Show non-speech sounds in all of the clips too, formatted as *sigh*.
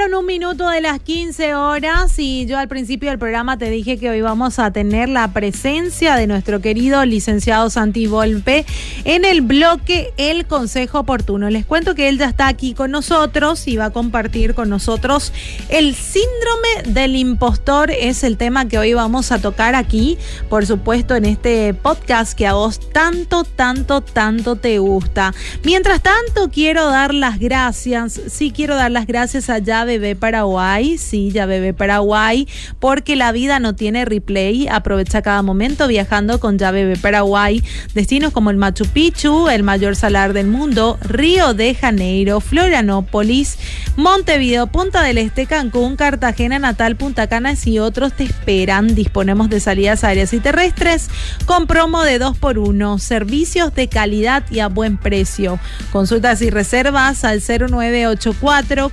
Pasaron un minuto de las 15 horas y yo al principio del programa te dije que hoy vamos a tener la presencia de nuestro querido licenciado Santi Volpe en el bloque El Consejo Oportuno. Les cuento que él ya está aquí con nosotros y va a compartir con nosotros el síndrome del impostor. Es el tema que hoy vamos a tocar aquí, por supuesto, en este podcast que a vos tanto, tanto, tanto te gusta. Mientras tanto, quiero dar las gracias, sí quiero dar las gracias Ya Bebé Paraguay, sí, Ya Bebé Paraguay, porque la vida no tiene replay. Aprovecha cada momento viajando con Ya Bebé Paraguay. Destinos como el Machu Picchu, el mayor salar del mundo, Río de Janeiro, Florianópolis, Montevideo, Punta del Este, Cancún, Cartagena, Natal, Punta Canas y otros te esperan. Disponemos de salidas aéreas y terrestres con promo de 2 por 1 servicios de calidad y a buen precio. Consultas y reservas al 0984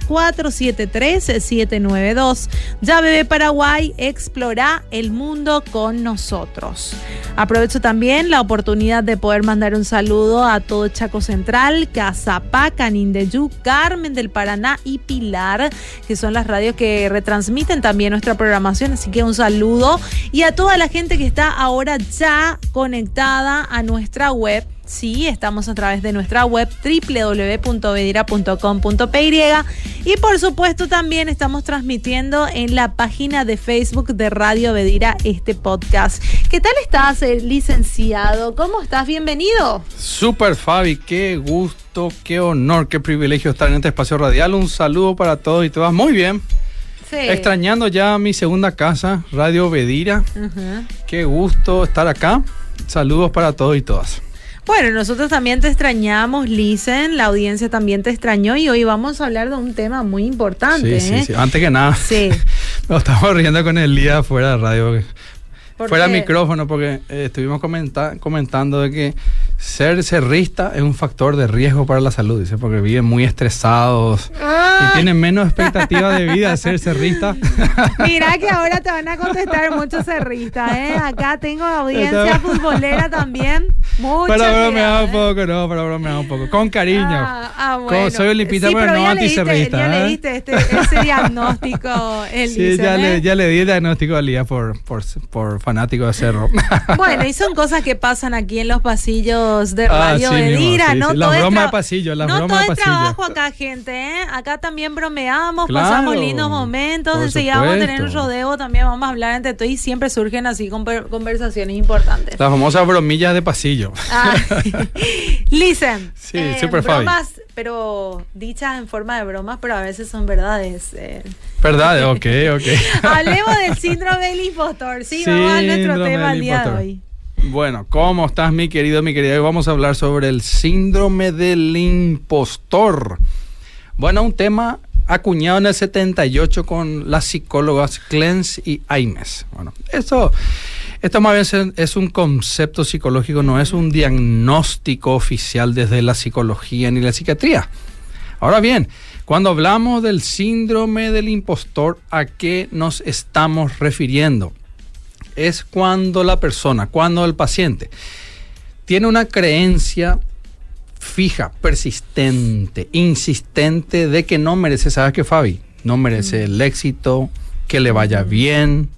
473-792. Ya Bebé Paraguay, explora el mundo con nosotros. Aprovecho también la oportunidad de poder mandar un saludo a todo Chaco Central, Cazapá, Canindeyú, Carmen del Paraná y Pilar, que son las radios que retransmiten también nuestra programación. Así que un saludo. Y a toda la gente que está ahora ya conectada a nuestra web Sí, estamos a través de nuestra web www.vedira.com.py y por supuesto también estamos transmitiendo en la página de Facebook de Radio Vedira este podcast. ¿Qué tal estás, eh, licenciado? ¿Cómo estás? Bienvenido. Super Fabi, qué gusto, qué honor, qué privilegio estar en este espacio radial. Un saludo para todos y todas. Muy bien. Sí. Extrañando ya mi segunda casa, Radio Vedira. Qué gusto estar acá. Saludos para todos y todas. Bueno, nosotros también te extrañamos, Lisen, la audiencia también te extrañó y hoy vamos a hablar de un tema muy importante. Sí, ¿eh? sí, sí. Antes que nada, sí. *laughs* nos estamos riendo con el día fuera de radio, fuera micrófono, porque eh, estuvimos comenta comentando de que ser cerrista es un factor de riesgo para la salud, dice, porque viven muy estresados y tienen menos expectativa de vida ser cerrista. *laughs* Mira que ahora te van a contestar muchos cerristas, ¿eh? Acá tengo audiencia futbolera también. Mucho para bromear un poco, no, para bromear un poco. Con cariño. Ah, ah bueno. soy olimpista, sí, pero, pero no anticerrista. Ya ¿eh? le diste este, ese *laughs* diagnóstico. Él sí, dice, ya, ¿eh? le, ya le di el diagnóstico al día por, por, por fanático de cerro. bueno, y son cosas que pasan aquí en los pasillos de Radio ah, sí, Vedira, mismo, sí, ¿no? Sí. La broma de pasillo, no todo de pasillo. trabajo acá, gente, ¿eh? Acá también bromeamos, claro, pasamos lindos momentos, enseguida vamos a tener un rodeo, también vamos a hablar entre todos y siempre surgen así conversaciones importantes. Las famosas bromillas de pasillo. Ah, *laughs* Listen. Sí, eh, super bromas, Fabi. pero dichas en forma de bromas, pero a veces son verdades. Eh. Verdades, ok, ok. *laughs* Hablemos del síndrome del impostor. Sí, vamos a nuestro tema el día de hoy. Bueno, ¿cómo estás, mi querido, mi querida? Hoy vamos a hablar sobre el síndrome del impostor. Bueno, un tema acuñado en el 78 con las psicólogas Clens y Aimes. Bueno, eso, esto más bien es un concepto psicológico, no es un diagnóstico oficial desde la psicología ni la psiquiatría. Ahora bien, cuando hablamos del síndrome del impostor, ¿a qué nos estamos refiriendo? Es cuando la persona, cuando el paciente tiene una creencia fija, persistente, insistente de que no merece, ¿sabes qué, Fabi? No merece el éxito, que le vaya bien,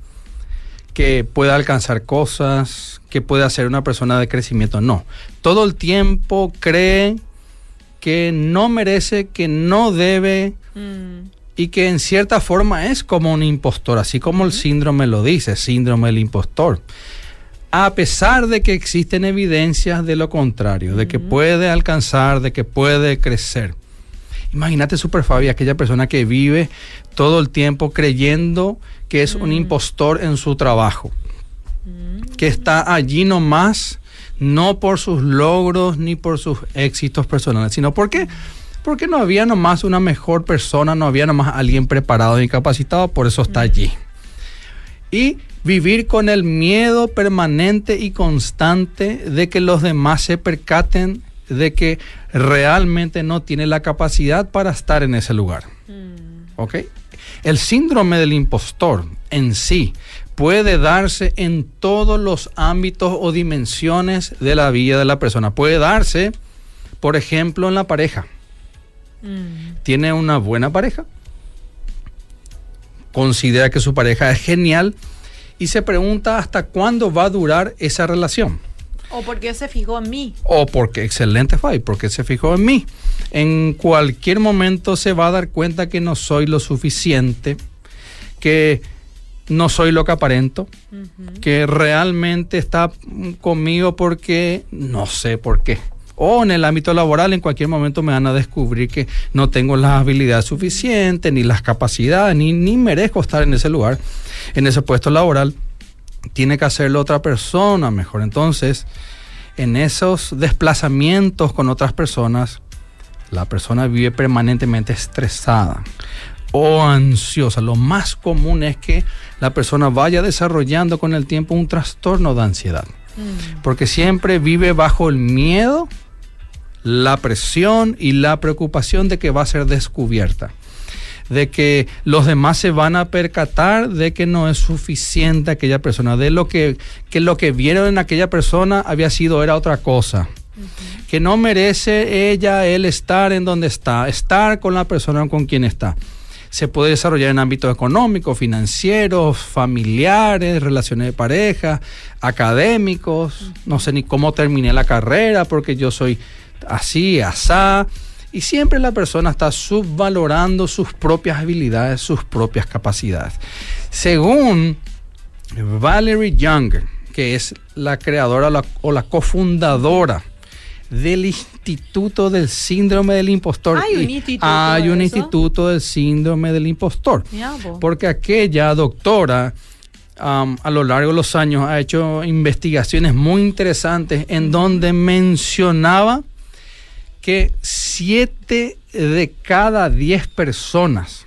que pueda alcanzar cosas, que pueda ser una persona de crecimiento. No, todo el tiempo cree que no merece, que no debe y que en cierta forma es como un impostor, así como el síndrome lo dice, síndrome del impostor. A pesar de que existen evidencias de lo contrario, de que puede alcanzar, de que puede crecer. Imagínate, Super Fabi, aquella persona que vive todo el tiempo creyendo que es un impostor en su trabajo, que está allí nomás, no por sus logros ni por sus éxitos personales, sino porque porque no había nomás una mejor persona, no había nomás alguien preparado y capacitado, por eso está allí. Y vivir con el miedo permanente y constante de que los demás se percaten de que realmente no tiene la capacidad para estar en ese lugar. Mm. ¿Ok? El síndrome del impostor en sí puede darse en todos los ámbitos o dimensiones de la vida de la persona. Puede darse, por ejemplo, en la pareja. Mm. Tiene una buena pareja, considera que su pareja es genial y se pregunta hasta cuándo va a durar esa relación. O porque se fijó en mí. O porque, excelente fue, porque se fijó en mí. En cualquier momento se va a dar cuenta que no soy lo suficiente, que no soy lo que aparento, que realmente está conmigo porque no sé por qué. O en el ámbito laboral, en cualquier momento me van a descubrir que no tengo las habilidades suficientes, ni las capacidades, ni, ni merezco estar en ese lugar, en ese puesto laboral tiene que hacerlo otra persona mejor. Entonces, en esos desplazamientos con otras personas, la persona vive permanentemente estresada o ansiosa. Lo más común es que la persona vaya desarrollando con el tiempo un trastorno de ansiedad. Mm. Porque siempre vive bajo el miedo, la presión y la preocupación de que va a ser descubierta de que los demás se van a percatar de que no es suficiente aquella persona, de lo que, que lo que vieron en aquella persona había sido, era otra cosa. Que no merece ella, él estar en donde está, estar con la persona con quien está. Se puede desarrollar en ámbitos económicos, financieros, familiares, relaciones de pareja, académicos. No sé ni cómo terminé la carrera porque yo soy así, asá y siempre la persona está subvalorando sus propias habilidades, sus propias capacidades. Según Valerie Young, que es la creadora o la cofundadora del Instituto del Síndrome del Impostor. Hay un instituto. Hay un instituto del Síndrome del Impostor. porque aquella doctora um, a lo largo de los años ha hecho investigaciones muy interesantes en donde mencionaba que 7 de cada 10 personas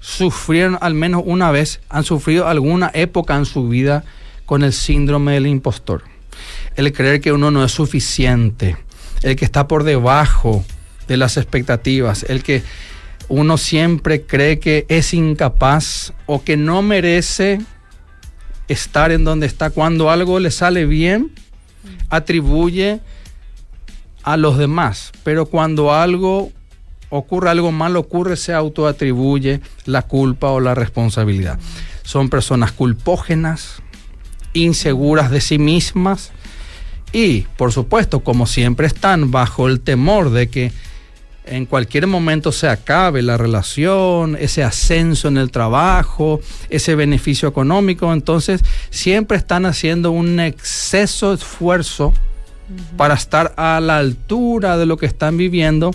sufrieron al menos una vez, han sufrido alguna época en su vida con el síndrome del impostor. El creer que uno no es suficiente, el que está por debajo de las expectativas, el que uno siempre cree que es incapaz o que no merece estar en donde está. Cuando algo le sale bien, atribuye a los demás, pero cuando algo ocurre, algo malo ocurre, se autoatribuye la culpa o la responsabilidad. Son personas culpógenas, inseguras de sí mismas y, por supuesto, como siempre están bajo el temor de que en cualquier momento se acabe la relación, ese ascenso en el trabajo, ese beneficio económico, entonces siempre están haciendo un exceso para estar a la altura de lo que están viviendo,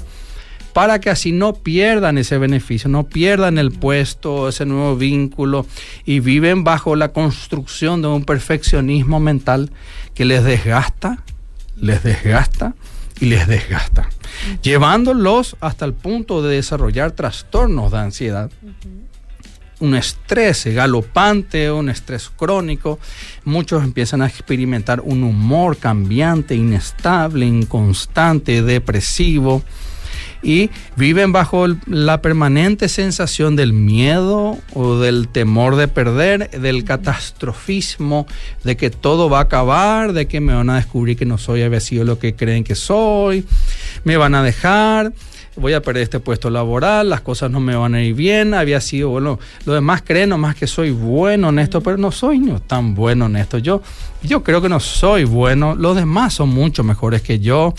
para que así no pierdan ese beneficio, no pierdan el puesto, ese nuevo vínculo y viven bajo la construcción de un perfeccionismo mental que les desgasta, les desgasta y les desgasta, llevándolos hasta el punto de desarrollar trastornos de ansiedad un estrés galopante, un estrés crónico. Muchos empiezan a experimentar un humor cambiante, inestable, inconstante, depresivo y viven bajo la permanente sensación del miedo o del temor de perder, del catastrofismo, de que todo va a acabar, de que me van a descubrir que no soy había sido lo que creen que soy, me van a dejar voy a perder este puesto laboral, las cosas no me van a ir bien, había sido, bueno, los demás creen nomás que soy bueno en esto, pero no soy no tan bueno en esto. Yo, yo creo que no soy bueno, los demás son mucho mejores que yo.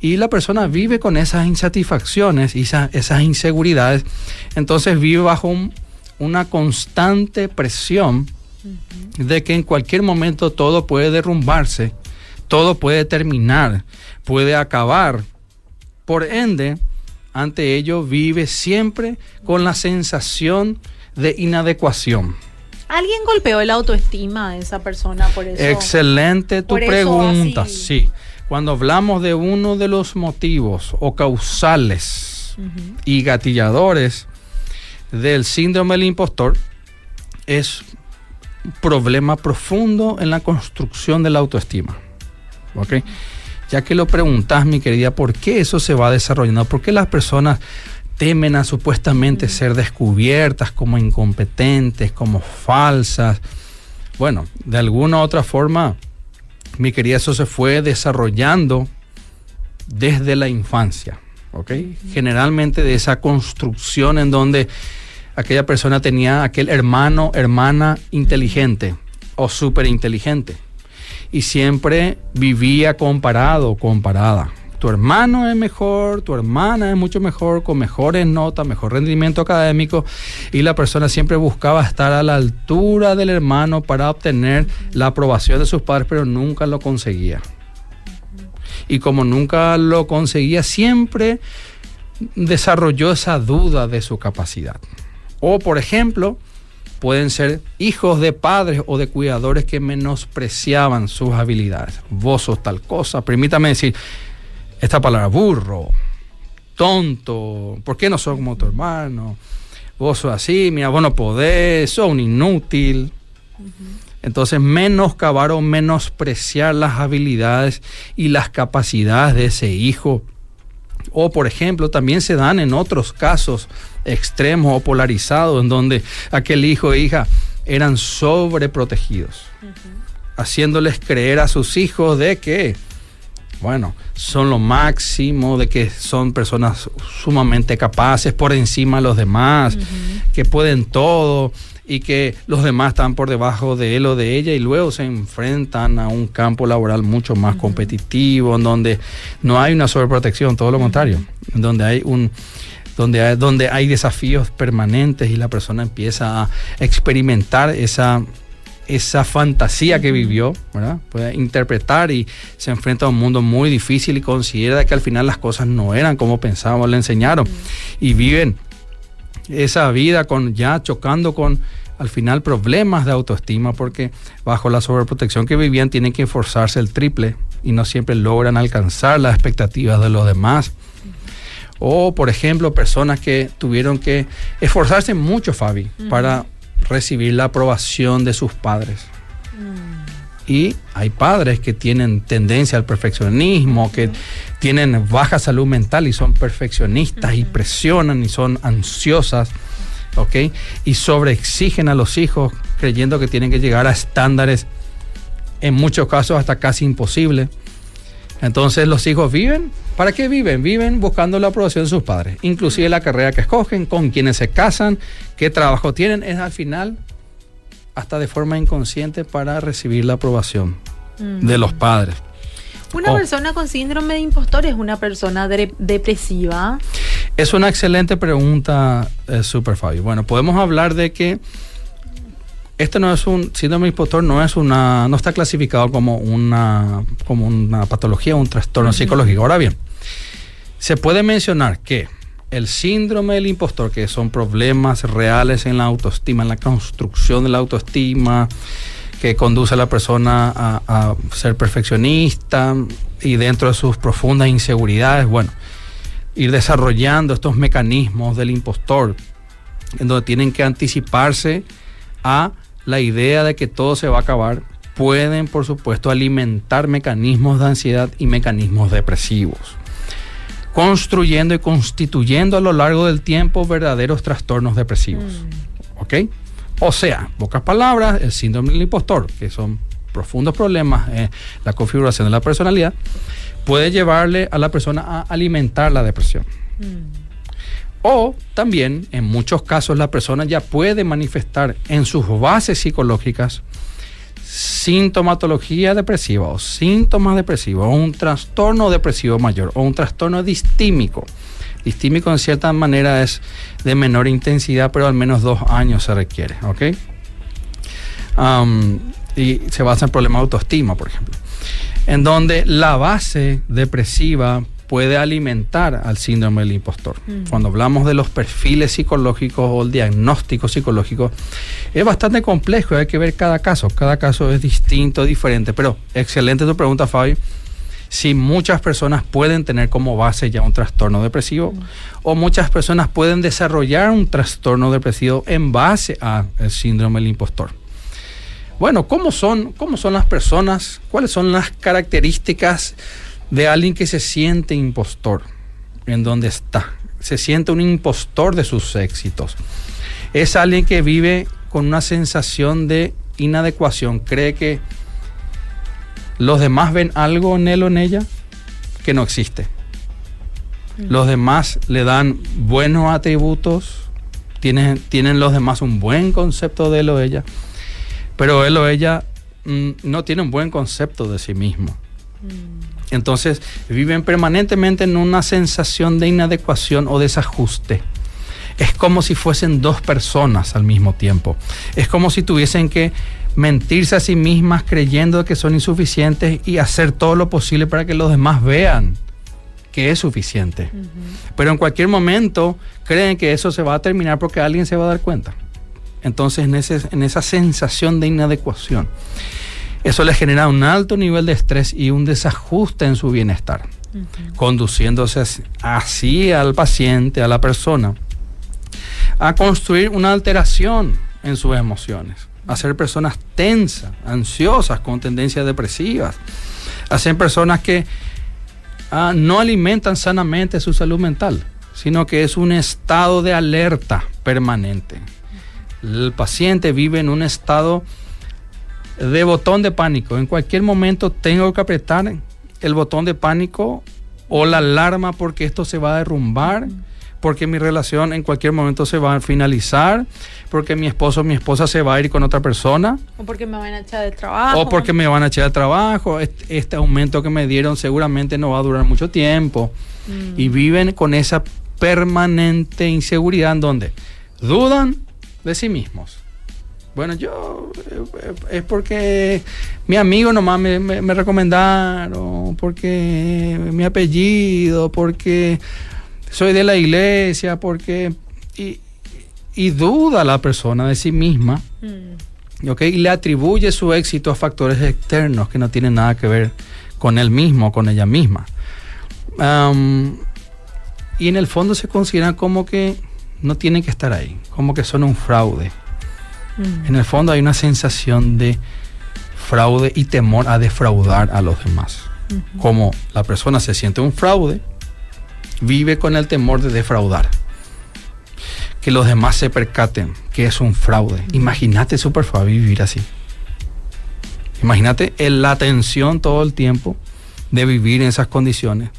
Y la persona vive con esas insatisfacciones y esas, inseguridades, entonces vive bajo una constante presión de que en cualquier momento todo puede derrumbarse, todo puede terminar, puede acabar. Por ende, ante ello vive siempre con la sensación de inadecuación. ¿Alguien golpeó la autoestima de esa persona por eso? Excelente tu pregunta, sí. Cuando hablamos de uno de los motivos o causales y gatilladores del síndrome del impostor, es un problema profundo en la construcción de la autoestima. ¿Ok? Ya que lo preguntas, mi querida, ¿por qué eso se va desarrollando? ¿Por qué las personas temen a supuestamente ser descubiertas como incompetentes, como falsas? Bueno, de alguna u otra forma, mi querida, eso se fue desarrollando desde la infancia, ¿ok? Generalmente de esa construcción en donde aquella persona tenía aquel hermano, hermana inteligente o súper inteligente. Y siempre vivía comparado, comparada. Tu hermano es mejor, tu hermana es mucho mejor, con mejores notas, mejor rendimiento académico. Y la persona siempre buscaba estar a la altura del hermano para obtener la aprobación de sus padres, pero nunca lo conseguía. Y como nunca lo conseguía, siempre desarrolló esa duda de su capacidad. O, por ejemplo, pueden ser hijos de padres o de cuidadores que menospreciaban sus habilidades. Vos sos tal cosa. Permítame decir esta palabra, burro, tonto, ¿por qué no sos como tu hermano? Vos sos así, mira, vos no podés, sos un inútil. Entonces, menoscabar o menospreciar las habilidades y las capacidades de ese hijo. O, por ejemplo, también se dan en otros casos extremos o polarizados, en donde aquel hijo e hija eran sobreprotegidos, haciéndoles creer a sus hijos de que, bueno, son lo máximo, de que son personas sumamente capaces por encima de los demás, que pueden todo y que los demás están por debajo de él o de ella y luego se enfrentan a un campo laboral mucho más competitivo, en donde no hay una sobreprotección, todo lo contrario, en donde hay un donde hay, donde hay desafíos permanentes y la persona empieza a experimentar esa, esa fantasía que vivió, ¿verdad? Puede interpretar y se enfrenta a un mundo muy difícil y considera que al final las cosas no eran como pensábamos, le enseñaron. Y viven esa vida con ya chocando con al final problemas de autoestima porque bajo la sobreprotección que vivían tienen que esforzarse el triple y no siempre logran alcanzar las expectativas de los demás. O, por ejemplo, personas que tuvieron que esforzarse mucho, Fabi, para recibir la aprobación de sus padres. Mm. Y hay padres que tienen tendencia al perfeccionismo, que tienen baja salud mental y son perfeccionistas y presionan y son ansiosas, ¿ok? Y sobreexigen a los hijos creyendo que tienen que llegar a estándares, en muchos casos hasta casi imposibles. Entonces los hijos viven, ¿para qué viven? Viven buscando la aprobación de sus padres, inclusive la carrera que escogen, con quienes se casan, qué trabajo tienen, es al final hasta de forma inconsciente para recibir la aprobación de los padres. ¿Una oh. persona con síndrome de impostor es una persona depresiva? Es una excelente pregunta, eh, Super Fabio. Bueno, podemos hablar de que esto no es un síndrome impostor, no es una, no está clasificado como una, como una patología, un trastorno psicológico. Ahora bien, se puede mencionar que el síndrome del impostor, que son problemas reales en la autoestima, en la construcción de la autoestima, que conduce a la persona a, ser perfeccionista y dentro de sus profundas inseguridades, bueno, ir desarrollando estos mecanismos del impostor, en donde tienen que anticiparse a la idea de que todo se va a acabar, pueden, por supuesto, alimentar mecanismos de ansiedad y mecanismos depresivos, construyendo y constituyendo a lo largo del tiempo verdaderos trastornos depresivos. Mm. ¿Ok? O sea, pocas palabras, el síndrome del impostor, que son profundos problemas en la configuración de la personalidad, puede llevarle a la persona a alimentar la depresión. Mm. O también, en muchos casos, la persona ya puede manifestar en sus bases psicológicas sintomatología depresiva o síntomas depresivos o un trastorno depresivo mayor o un trastorno distímico. Distímico en cierta manera es de menor intensidad, pero al menos dos años se requiere, ¿ok? y se basa en problemas de autoestima, por ejemplo, en donde la base depresiva puede alimentar al síndrome del impostor. Mm. Cuando hablamos de los perfiles psicológicos o el diagnóstico psicológico, es bastante complejo, hay que ver cada caso, cada caso es distinto, diferente, pero excelente tu pregunta, Fabi. Si muchas personas pueden tener como base ya un trastorno depresivo mm. o muchas personas pueden desarrollar un trastorno depresivo en base al síndrome del impostor. Bueno, ¿cómo son, ¿cómo son las personas? ¿Cuáles son las características de alguien que se siente impostor en donde está, se siente un impostor de sus éxitos. Es alguien que vive con una sensación de inadecuación, cree que los demás ven algo en él o en ella que no existe. Mm. Los demás le dan buenos atributos, tienen, tienen los demás un buen concepto de él o ella, pero él o ella mm, no tiene un buen concepto de sí mismo. Mm. Entonces viven permanentemente en una sensación de inadecuación o desajuste. Es como si fuesen dos personas al mismo tiempo. Es como si tuviesen que mentirse a sí mismas creyendo que son insuficientes y hacer todo lo posible para que los demás vean que es suficiente. Pero en cualquier momento creen que eso se va a terminar porque alguien se va a dar cuenta. Entonces en, ese, en esa sensación de inadecuación, eso les genera un alto nivel de estrés y un desajuste en su bienestar, conduciéndose así al paciente, a la persona, a construir una alteración en sus emociones a ser personas tensas, ansiosas, con tendencias depresivas, a ser personas que ah, no alimentan sanamente su salud mental, sino que es un estado de alerta permanente. El paciente vive en un estado de botón de pánico. En cualquier momento tengo que apretar el botón de pánico o la alarma porque esto se va a derrumbar porque mi relación en cualquier momento se va a finalizar, porque mi esposo o mi esposa se va a ir con otra persona. O porque me van a echar de trabajo. O porque me van a echar de trabajo. Este, aumento que me dieron seguramente no va a durar mucho tiempo. Mm. Y viven con esa permanente inseguridad en donde dudan de sí mismos. Bueno, yo eh, es porque mi amigo nomás me, me, me recomendaron, porque mi apellido, porque soy de la iglesia, porque... Y, duda la persona de sí misma, mm. Y le atribuye su éxito a factores externos que no tienen nada que ver con él mismo, con ella misma. y en el fondo se consideran como que no tienen que estar ahí, como que son un fraude. Mm. En el fondo hay una sensación de fraude y temor a defraudar a los demás. Como la persona se siente un fraude, vive con el temor de defraudar. Que los demás se percaten que es un fraude. Imagínate, super vivir así. Imagínate la tensión todo el tiempo de vivir en esas condiciones,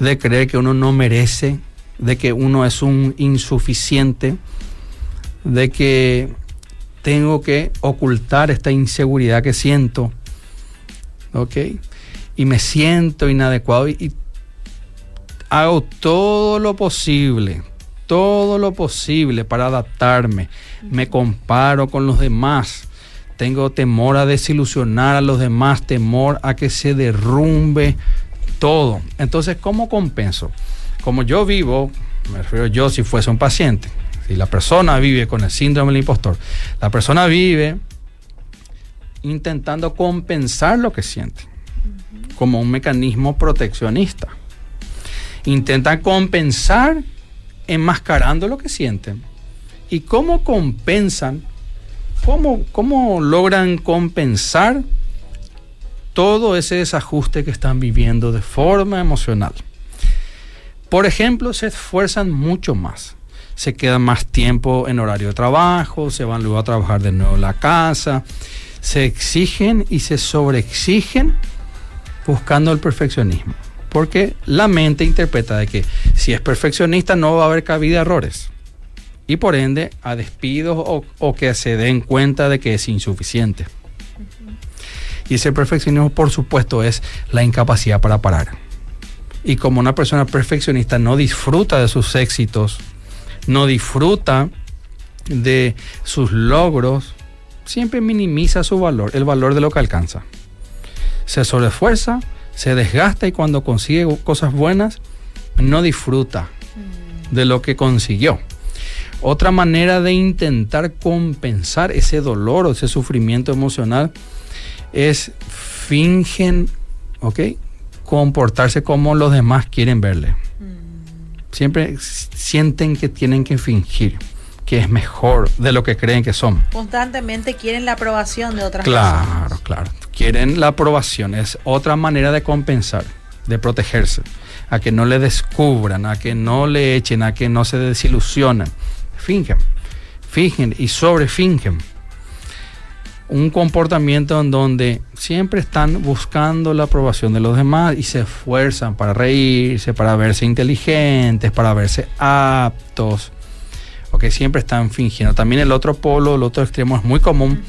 de creer que uno no merece, de que uno es un insuficiente, de que tengo que ocultar esta inseguridad que siento, ¿ok? Y me siento inadecuado y, hago todo lo posible, todo lo posible para adaptarme. Me comparo con los demás. Tengo temor a desilusionar a los demás, temor a que se derrumbe todo. Entonces, ¿cómo compenso? Como yo vivo, me refiero yo si fuese un paciente, si la persona vive con el síndrome del impostor, la persona vive intentando compensar lo que siente como un mecanismo proteccionista intentan compensar enmascarando lo que sienten. ¿Y cómo compensan? ¿Cómo, cómo logran compensar todo ese desajuste que están viviendo de forma emocional? Por ejemplo, se esfuerzan mucho más. Se quedan más tiempo en horario de trabajo, se van luego a trabajar de nuevo a la casa, se exigen y se sobreexigen buscando el perfeccionismo porque la mente interpreta de que si es perfeccionista no va a haber cabida a errores y por ende a despidos o, que se den cuenta de que es insuficiente. Y ese perfeccionismo, por supuesto, es la incapacidad para parar. Y como una persona perfeccionista no disfruta de sus éxitos, no disfruta de sus logros, siempre minimiza su valor, el valor de lo que alcanza. Se sobreesfuerza, se desgasta y cuando consigue cosas buenas, no disfruta de lo que consiguió. Otra manera de intentar compensar ese dolor o ese sufrimiento emocional es fingen, ¿ok? Comportarse como los demás quieren verle. Siempre sienten que tienen que fingir que es mejor de lo que creen que son. Constantemente quieren la aprobación de otras personas. Claro, claro. Quieren la aprobación. Es otra manera de compensar, de protegerse. A que no le descubran, a que no le echen, a que no se desilusionen. Fingen, fingen y sobrefingen. Un comportamiento en donde siempre están buscando la aprobación de los demás y se esfuerzan para reírse, para verse inteligentes, para verse aptos, ¿ok? ¿ok? Siempre están fingiendo. También el otro polo, el otro extremo es muy común.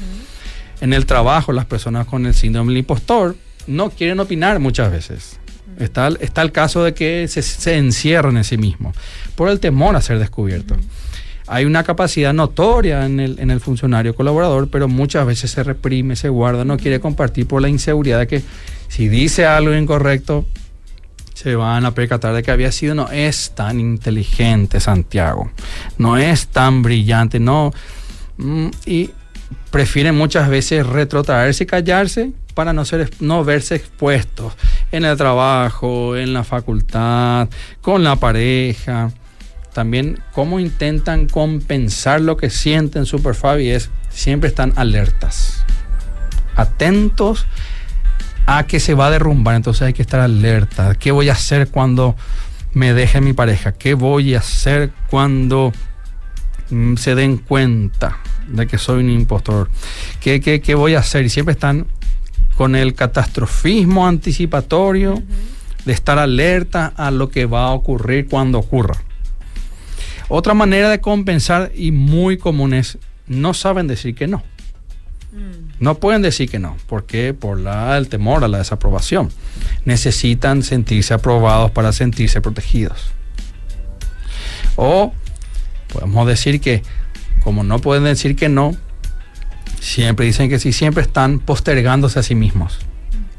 En el trabajo, las personas con el síndrome del impostor no quieren opinar muchas veces. Está, está el caso de que se, se encierran en sí mismos por el temor a ser descubierto. Hay una capacidad notoria en el, en el funcionario colaborador, pero muchas veces se reprime, se guarda, no quiere compartir por la inseguridad de que si dice algo incorrecto, se van a percatar de que había sido, no es tan inteligente Santiago, no es tan brillante, no. Mm, y prefieren muchas veces retrotraerse y callarse para no, ser, no verse expuestos en el trabajo, en la facultad, con la pareja. También cómo intentan compensar lo que sienten Super Fabi es siempre están alertas, atentos a que se va a derrumbar, entonces hay que estar alerta. ¿Qué voy a hacer cuando me deje mi pareja? ¿Qué voy a hacer cuando mm, se den cuenta de que soy un impostor? ¿Qué, qué, qué voy a hacer? Y siempre están con el catastrofismo anticipatorio de estar alerta a lo que va a ocurrir cuando ocurra. Otra manera de compensar y muy común es no saben decir que no. Mm. No pueden decir que no, porque por la, el temor a la desaprobación. Necesitan sentirse aprobados para sentirse protegidos. O podemos decir que como no pueden decir que no, Siempre dicen que sí, siempre están postergándose a sí mismos.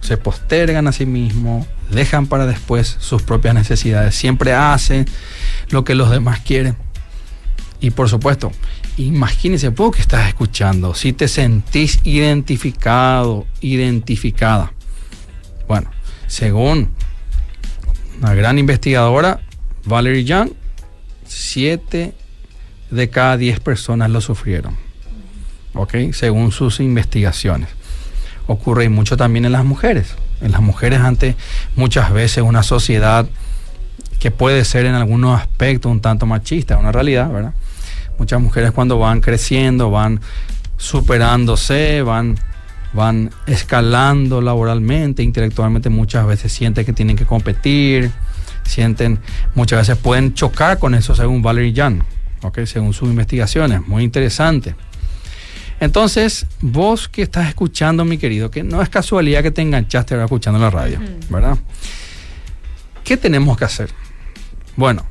Se postergan a sí mismos, dejan para después sus propias necesidades, siempre hacen lo que los demás quieren. Y por supuesto, imagínense vos que estás escuchando, si te sentís identificado, identificada. Bueno, según una gran investigadora, Valerie Young, 7 de cada 10 personas lo sufrieron según sus investigaciones. Ocurre mucho también en las mujeres. En las mujeres ante muchas veces una sociedad que puede ser en algunos aspectos un tanto machista, una realidad, ¿verdad? Muchas mujeres cuando van creciendo, van superándose, van, van escalando laboralmente, intelectualmente, muchas veces sienten que tienen que competir, sienten, muchas veces pueden chocar con eso según Valerie Young, ¿ok? según sus investigaciones, muy interesante. Entonces, vos que estás escuchando, mi querido, que no es casualidad que te enganchaste ahora escuchando la radio, ¿verdad? ¿Qué tenemos que hacer? Bueno,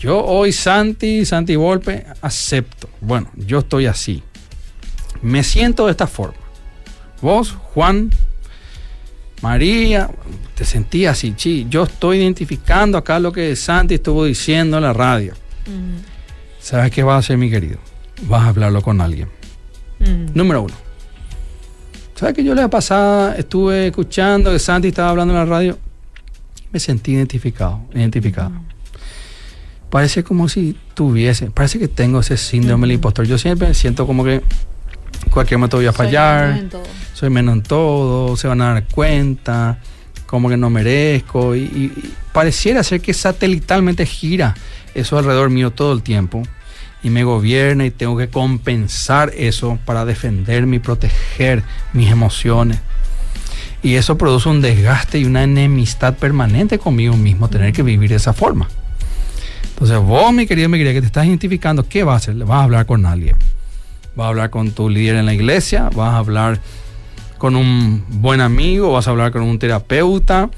yo hoy, Santi, Santi Volpe, acepto. Bueno, yo estoy así. Me siento de esta forma. Vos, Juan, María, te sentí así, chi. Yo estoy identificando acá lo que Santi estuvo diciendo en la radio. ¿Sabes qué vas a hacer, mi querido? Vas a hablarlo con alguien. Mm. Número uno. ¿Sabes que yo la pasada estuve escuchando que Santi estaba hablando en la radio? Me sentí identificado, identificado. Mm. Parece como si tuviese, parece que tengo ese síndrome del impostor. Yo siempre siento como que cualquier momento voy a fallar, soy menos en todo, se van a dar cuenta, como que no merezco. y pareciera ser que satelitalmente gira eso alrededor mío todo el tiempo y me gobierna y tengo que compensar eso para defenderme y proteger mis emociones. Y eso produce un desgaste y una enemistad permanente conmigo mismo, tener que vivir de esa forma. Entonces vos, mi querido, mi querida, que te estás identificando, ¿qué vas a hacer? Vas a hablar con alguien. Vas a hablar con tu líder en la iglesia, vas a hablar con un buen amigo, vas a hablar con un terapeuta,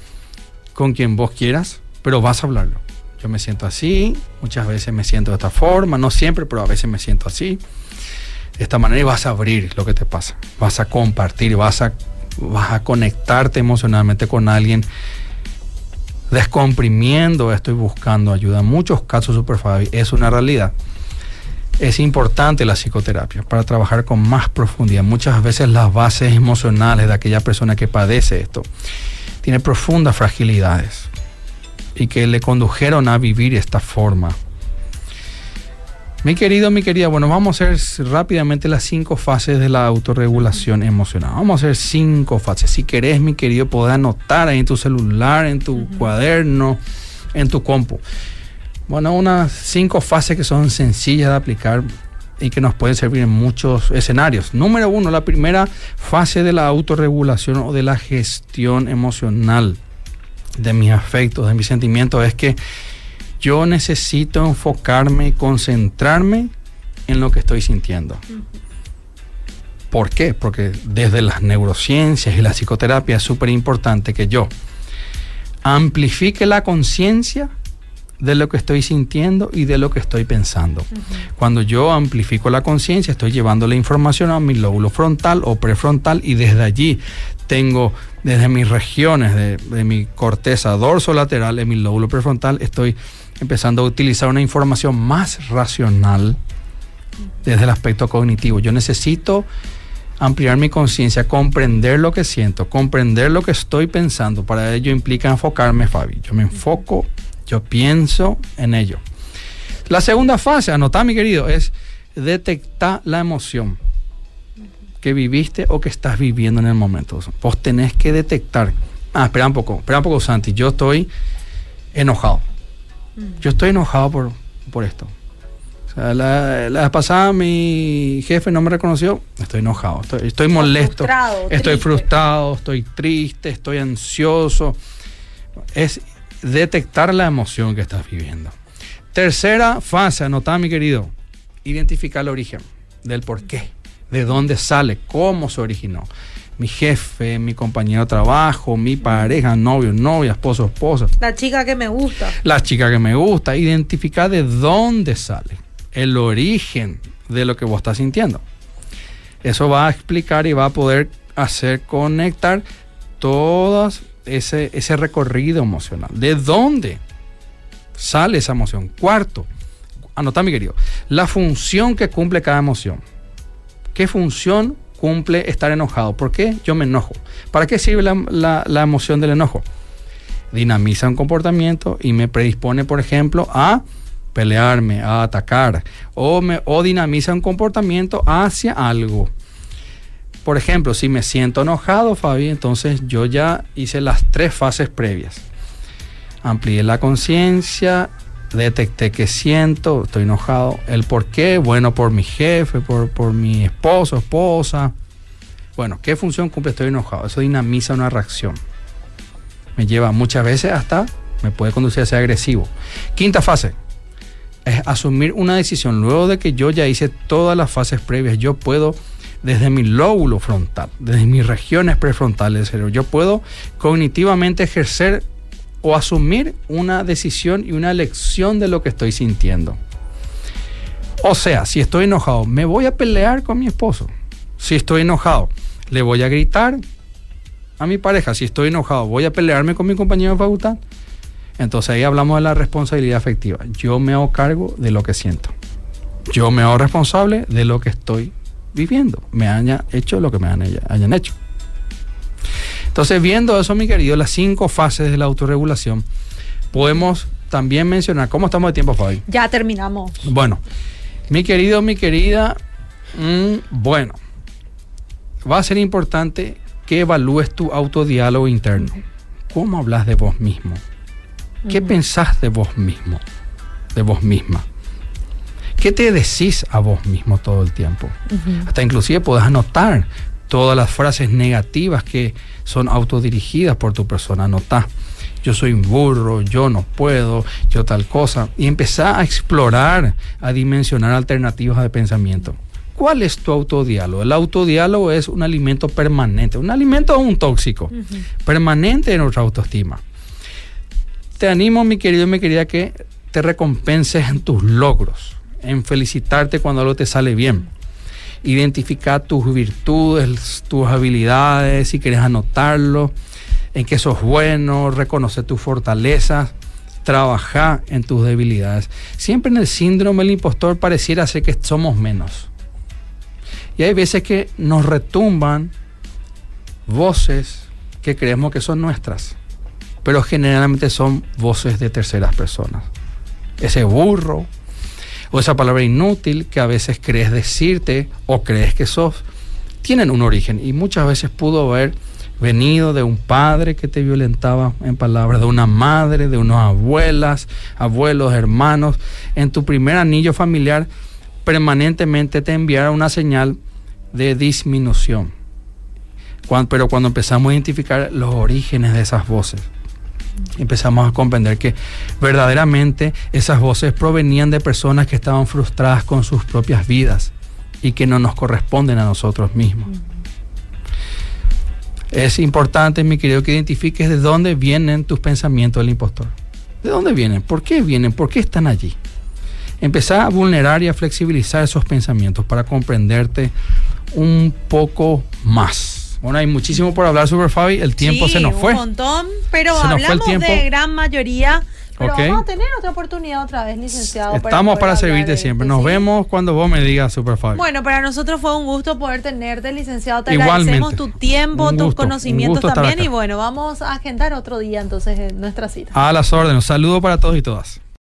con quien vos quieras, pero vas a hablarlo. Yo me siento así, muchas veces me siento de esta forma, no siempre, pero a veces me siento así. De esta manera y vas a abrir lo que te pasa, vas a compartir, vas a, vas a conectarte emocionalmente con alguien descomprimiendo esto y buscando ayuda. En muchos casos, Super es una realidad. Es importante la psicoterapia para trabajar con más profundidad. Muchas veces las bases emocionales de aquella persona que padece esto tiene profundas fragilidades y que le condujeron a vivir esta forma. Mi querido, mi querida, bueno, vamos a hacer rápidamente las cinco fases de la autorregulación emocional. Vamos a hacer cinco fases. Si querés, mi querido, podés anotar ahí en tu celular, en tu cuaderno, en tu compu. Bueno, unas cinco fases que son sencillas de aplicar y que nos pueden servir en muchos escenarios. Número uno, la primera fase de la autorregulación o de la gestión emocional de mis afectos, de mis sentimientos, es que yo necesito enfocarme y concentrarme en lo que estoy sintiendo. ¿Por qué? Porque desde las neurociencias y la psicoterapia es súper importante que yo amplifique la conciencia de lo que estoy sintiendo y de lo que estoy pensando. Cuando yo amplifico la conciencia, estoy llevando la información a mi lóbulo frontal o prefrontal y desde allí tengo, desde mis regiones de, de mi corteza dorso lateral, en mi lóbulo prefrontal, estoy empezando a utilizar una información más racional desde el aspecto cognitivo. Yo necesito ampliar mi conciencia, comprender lo que siento, comprender lo que estoy pensando. Para ello implica enfocarme, Fabi. Yo me enfoco, yo pienso en ello. La segunda fase, anotá mi querido, es detectar la emoción que viviste o que estás viviendo en el momento. Vos tenés que detectar. Ah, espera un poco, espera un poco, Santi. Yo estoy enojado. Yo estoy enojado por, por esto la, pasada mi jefe no me reconoció, estoy enojado, estoy, molesto, estoy frustrado, estoy triste, estoy ansioso. Es detectar la emoción que estás viviendo. Tercera fase, anotá mi querido, identificar el origen del por qué, de dónde sale, cómo se originó. Mi jefe, mi compañero de trabajo, mi pareja, novio, novia, esposo, esposa. La chica que me gusta. La chica que me gusta. Identificar de dónde sale el origen de lo que vos estás sintiendo. Eso va a explicar y va a poder hacer conectar todo ese, ese recorrido emocional. ¿De dónde sale esa emoción? Cuarto, anota mi querido, la función que cumple cada emoción. ¿Qué función cumple estar enojado? ¿Por qué yo me enojo? ¿Para qué sirve la, la emoción del enojo? Dinamiza un comportamiento y me predispone, por ejemplo, a pelearme, a atacar, o, me, o dinamiza un comportamiento hacia algo. Por ejemplo, si me siento enojado, Fabi, entonces yo ya hice las tres fases previas. Amplié la conciencia, detecté que siento, estoy enojado, el por qué, bueno, por mi jefe, por, por mi esposo, esposa. Bueno, ¿qué función cumple? Estoy enojado. Eso dinamiza una reacción. Me lleva muchas veces hasta, me puede conducir a ser agresivo. Quinta fase, es asumir una decisión. Luego de que yo ya hice todas las fases previas, yo puedo, desde mi lóbulo frontal, desde mis regiones prefrontales cerebro, yo puedo cognitivamente ejercer o asumir una decisión y una elección de lo que estoy sintiendo. O sea, si estoy enojado, me voy a pelear con mi esposo. Si estoy enojado, le voy a gritar a mi pareja. Si estoy enojado, voy a pelearme con mi compañero de facultad. Entonces ahí hablamos de la responsabilidad afectiva. Yo me hago cargo de lo que siento. Yo me hago responsable de lo que estoy viviendo. Me hayan hecho lo que me hayan hecho. Entonces, viendo eso, mi querido, las cinco fases de la autorregulación, podemos también mencionar, ¿cómo estamos de tiempo, Fabi? Ya terminamos. Bueno, mi querido, mi querida, mm, bueno, va a ser importante que evalúes tu autodiálogo interno. ¿Cómo hablas de vos mismo? ¿Qué pensás de vos mismo? De vos misma. ¿Qué te decís a vos mismo todo el tiempo? Hasta inclusive podés anotar todas las frases negativas que son autodirigidas por tu persona. Anotá. Yo soy un burro, yo no puedo, yo tal cosa. Y empezá a explorar, a dimensionar alternativas de pensamiento. ¿Cuál es tu autodiálogo? El autodiálogo es un alimento permanente, un alimento un tóxico, permanente en nuestra autoestima te animo, mi querido y mi querida, que te recompenses en tus logros, en felicitarte cuando algo te sale bien. Identificar tus virtudes, tus habilidades, si quieres anotarlo, en qué sos bueno, reconocer tus fortalezas, trabajar en tus debilidades. Siempre en el síndrome del impostor pareciera ser que somos menos. Y hay veces que nos retumban voces que creemos que son nuestras pero generalmente son voces de terceras personas. Ese burro o esa palabra inútil que a veces crees decirte o crees que sos, tienen un origen y muchas veces pudo haber venido de un padre que te violentaba en palabras, de una madre, de unas abuelas, abuelos, hermanos. En tu primer anillo familiar permanentemente te enviaron una señal de disminución. pero cuando empezamos a identificar los orígenes de esas voces, empezamos a comprender que verdaderamente esas voces provenían de personas que estaban frustradas con sus propias vidas y que no nos corresponden a nosotros mismos. Es importante, mi querido, que identifiques de dónde vienen tus pensamientos del impostor. ¿De dónde vienen? ¿Por qué vienen? ¿Por qué están allí? Empezá a vulnerar y a flexibilizar esos pensamientos para comprenderte un poco más. Bueno, hay muchísimo por hablar sobre Fabi. El tiempo Sí, se nos fue. Un montón, pero Se hablamos de gran mayoría. Pero Ok. vamos a tener otra oportunidad otra vez, licenciado. Estamos para servirte siempre. Nos ¿sí? vemos cuando vos me digas, Super Fabi. Bueno, para nosotros fue un gusto poder tenerte, licenciado. Te Igualmente. agradecemos tu tiempo, tus conocimientos también. Y bueno, vamos a agendar otro día entonces eh, nuestra cita. A las órdenes. Un saludo para todos y todas.